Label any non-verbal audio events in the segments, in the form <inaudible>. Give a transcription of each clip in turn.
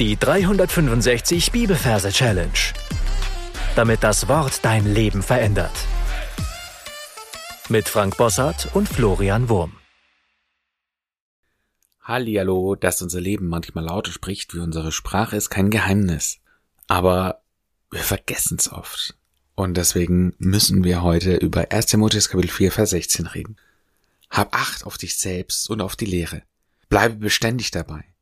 Die 365 Bibelverse Challenge. Damit das Wort dein Leben verändert. Mit Frank Bossart und Florian Wurm. Hallihallo, dass unser Leben manchmal lauter spricht wie unsere Sprache, ist kein Geheimnis. Aber wir vergessen es oft. Und deswegen müssen wir heute über 1. Timotheus Kapitel 4, Vers 16 reden. Hab Acht auf dich selbst und auf die Lehre. Bleibe beständig dabei.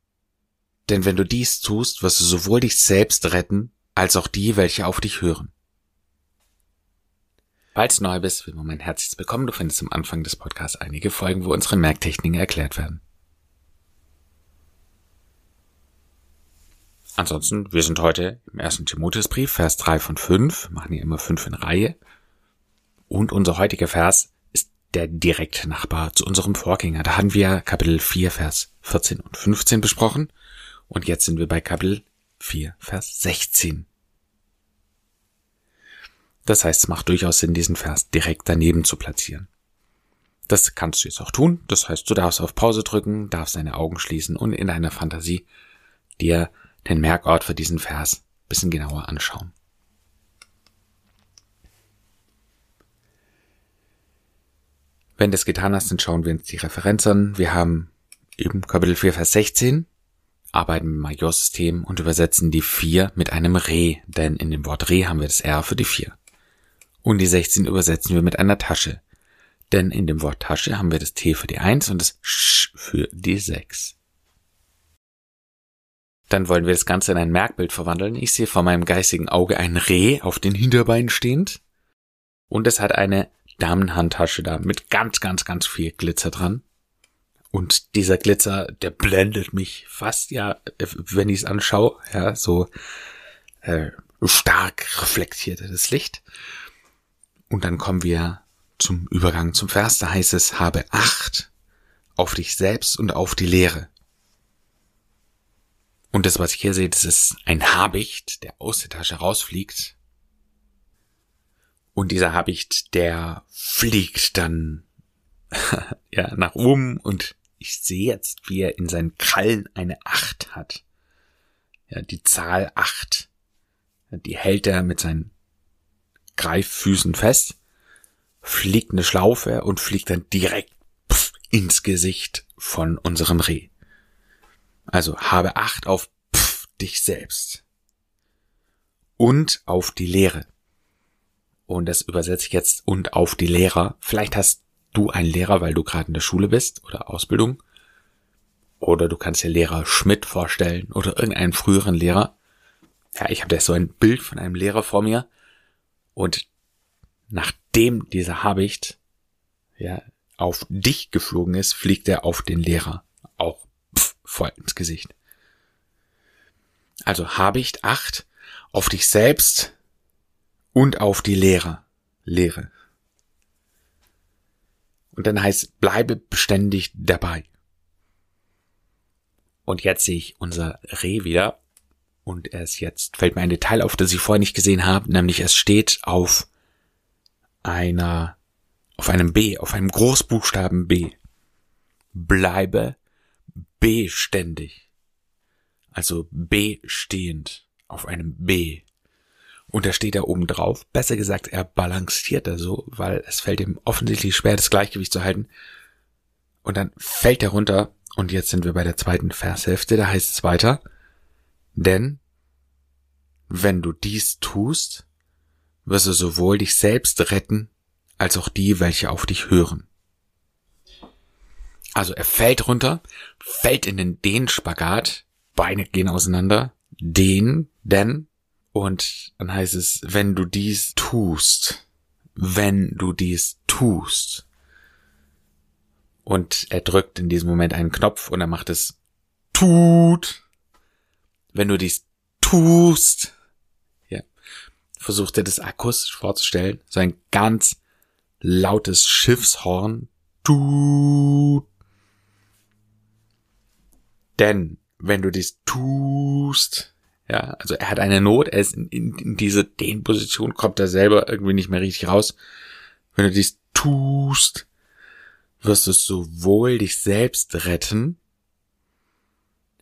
Denn wenn du dies tust, wirst du sowohl dich selbst retten, als auch die, welche auf dich hören. Falls du neu bist, will man mein herzliches Willkommen. Du findest am Anfang des Podcasts einige Folgen, wo unsere Merktechniken erklärt werden. Ansonsten, wir sind heute im ersten Timotheusbrief, Vers 3 von 5, machen hier immer 5 in Reihe. Und unser heutiger Vers ist der direkte Nachbar zu unserem Vorgänger. Da hatten wir Kapitel 4, Vers 14 und 15 besprochen. Und jetzt sind wir bei Kapitel 4, Vers 16. Das heißt, es macht durchaus Sinn, diesen Vers direkt daneben zu platzieren. Das kannst du jetzt auch tun. Das heißt, du darfst auf Pause drücken, darfst deine Augen schließen und in deiner Fantasie dir den Merkort für diesen Vers bisschen genauer anschauen. Wenn du das getan hast, dann schauen wir uns die Referenz an. Wir haben eben Kapitel 4, Vers 16 arbeiten mit Majorsystem und übersetzen die 4 mit einem Re, denn in dem Wort Re haben wir das R für die 4. Und die 16 übersetzen wir mit einer Tasche, denn in dem Wort Tasche haben wir das T für die 1 und das Sch für die 6. Dann wollen wir das Ganze in ein Merkbild verwandeln. Ich sehe vor meinem geistigen Auge ein Reh auf den Hinterbeinen stehend und es hat eine Damenhandtasche da mit ganz, ganz, ganz viel Glitzer dran. Und dieser Glitzer, der blendet mich fast, ja, wenn ich es anschaue, ja, so äh, stark reflektiertes Licht. Und dann kommen wir zum Übergang zum Vers, da heißt es, habe Acht auf dich selbst und auf die Lehre. Und das, was ich hier sehe, das ist ein Habicht, der aus der Tasche rausfliegt. Und dieser Habicht, der fliegt dann <laughs> ja nach oben und ich sehe jetzt, wie er in seinen Krallen eine Acht hat. Ja, die Zahl acht. Die hält er mit seinen Greiffüßen fest, fliegt eine Schlaufe und fliegt dann direkt ins Gesicht von unserem Reh. Also habe Acht auf dich selbst. Und auf die Lehre. Und das übersetze ich jetzt und auf die Lehrer. Vielleicht hast du ein Lehrer, weil du gerade in der Schule bist oder Ausbildung. Oder du kannst dir Lehrer Schmidt vorstellen oder irgendeinen früheren Lehrer. Ja, ich habe da so ein Bild von einem Lehrer vor mir. Und nachdem dieser Habicht ja, auf dich geflogen ist, fliegt er auf den Lehrer auch pff, voll ins Gesicht. Also Habicht acht auf dich selbst und auf die Lehrer. Lehre. Und dann heißt, bleibe beständig dabei. Und jetzt sehe ich unser Reh wieder. Und es jetzt fällt mir ein Detail auf, das ich vorher nicht gesehen habe, nämlich es steht auf einer, auf einem B, auf einem Großbuchstaben B. Bleibe beständig. Also bestehend auf einem B. Und er steht da oben drauf. Besser gesagt, er balanciert da so, weil es fällt ihm offensichtlich schwer, das Gleichgewicht zu halten. Und dann fällt er runter. Und jetzt sind wir bei der zweiten Vershälfte. Da heißt es weiter. Denn wenn du dies tust, wirst du sowohl dich selbst retten, als auch die, welche auf dich hören. Also er fällt runter, fällt in den Den-Spagat, Beine gehen auseinander, den, denn und dann heißt es, wenn du dies tust, wenn du dies tust. Und er drückt in diesem Moment einen Knopf und er macht es tut. Wenn du dies tust, ja, versucht er das akustisch vorzustellen, so ein ganz lautes Schiffshorn, tut. Denn wenn du dies tust, ja, also er hat eine Not, er ist in, in, in diese Dehnposition, kommt er selber irgendwie nicht mehr richtig raus. Wenn du dies tust, wirst du sowohl dich selbst retten,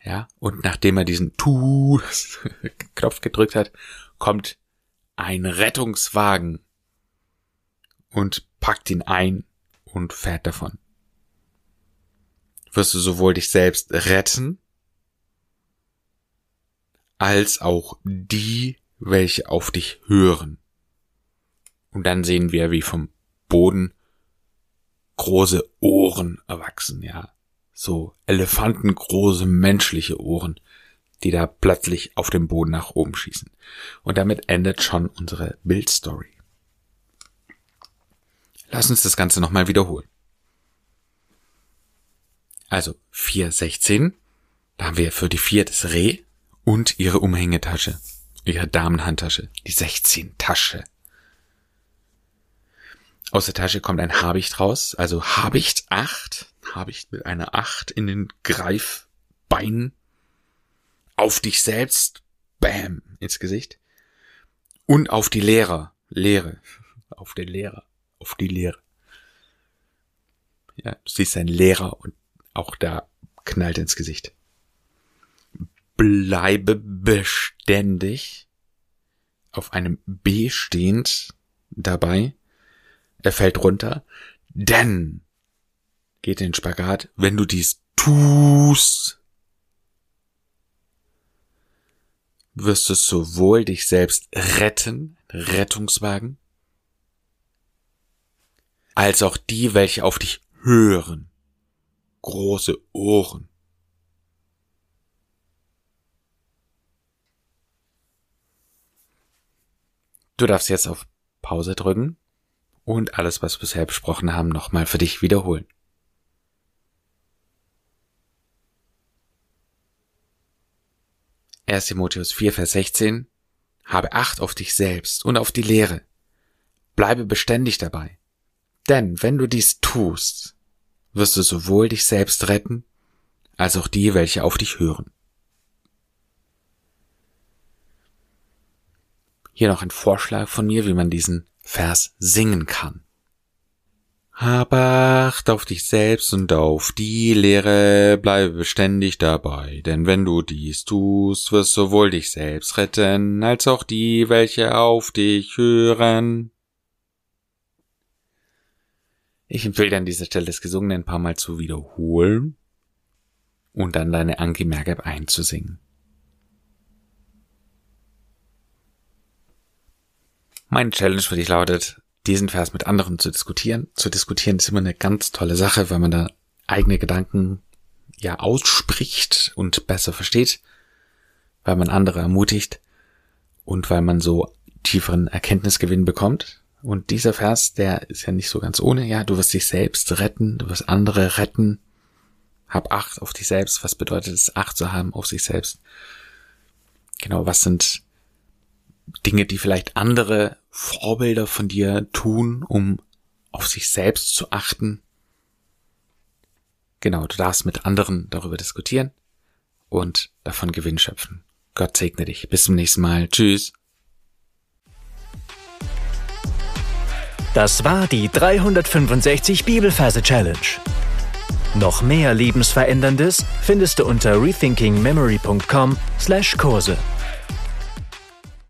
Ja, und nachdem er diesen Tu-Knopf <laughs> gedrückt hat, kommt ein Rettungswagen und packt ihn ein und fährt davon. Wirst du sowohl dich selbst retten, als auch die, welche auf dich hören. Und dann sehen wir, wie vom Boden große Ohren erwachsen, ja. So elefantengroße menschliche Ohren, die da plötzlich auf dem Boden nach oben schießen. Und damit endet schon unsere Bildstory. Lass uns das Ganze nochmal wiederholen. Also 416, da haben wir für die 4 das Reh und ihre Umhängetasche, ihre Damenhandtasche, die 16 Tasche. Aus der Tasche kommt ein Habicht raus, also Habicht 8, Habicht mit einer 8 in den Greifbeinen, auf dich selbst, bam, ins Gesicht, und auf die Lehrer, Lehre, <laughs> auf den Lehrer, auf die Lehre. Ja, du siehst einen Lehrer und auch da knallt ins Gesicht. Bleibe beständig auf einem B stehend dabei. Er fällt runter, denn geht in den Spagat, wenn du dies tust, wirst du sowohl dich selbst retten, Rettungswagen, als auch die, welche auf dich hören, große Ohren. Du darfst jetzt auf Pause drücken und alles, was wir bisher besprochen haben, nochmal für dich wiederholen. Erst Timotheus 4, Vers 16 Habe Acht auf dich selbst und auf die Lehre. Bleibe beständig dabei. Denn wenn du dies tust, wirst du sowohl dich selbst retten, als auch die, welche auf dich hören. Hier noch ein Vorschlag von mir, wie man diesen Vers singen kann. Hab Acht auf dich selbst und auf die Lehre, bleibe beständig dabei, denn wenn du dies tust, wirst sowohl dich selbst retten, als auch die, welche auf dich hören. Ich empfehle an dieser Stelle das Gesungene ein paar Mal zu wiederholen und dann deine Anki Mergab einzusingen. Meine Challenge für dich lautet, diesen Vers mit anderen zu diskutieren. Zu diskutieren ist immer eine ganz tolle Sache, weil man da eigene Gedanken ja ausspricht und besser versteht, weil man andere ermutigt und weil man so tieferen Erkenntnisgewinn bekommt. Und dieser Vers, der ist ja nicht so ganz ohne. Ja, du wirst dich selbst retten, du wirst andere retten. Hab Acht auf dich selbst. Was bedeutet es, Acht zu haben auf sich selbst? Genau, was sind Dinge, die vielleicht andere Vorbilder von dir tun, um auf sich selbst zu achten? Genau, du darfst mit anderen darüber diskutieren und davon Gewinn schöpfen. Gott segne dich. Bis zum nächsten Mal. Tschüss. Das war die 365 Bibelferse Challenge. Noch mehr Lebensveränderndes findest du unter rethinkingmemory.com/Kurse.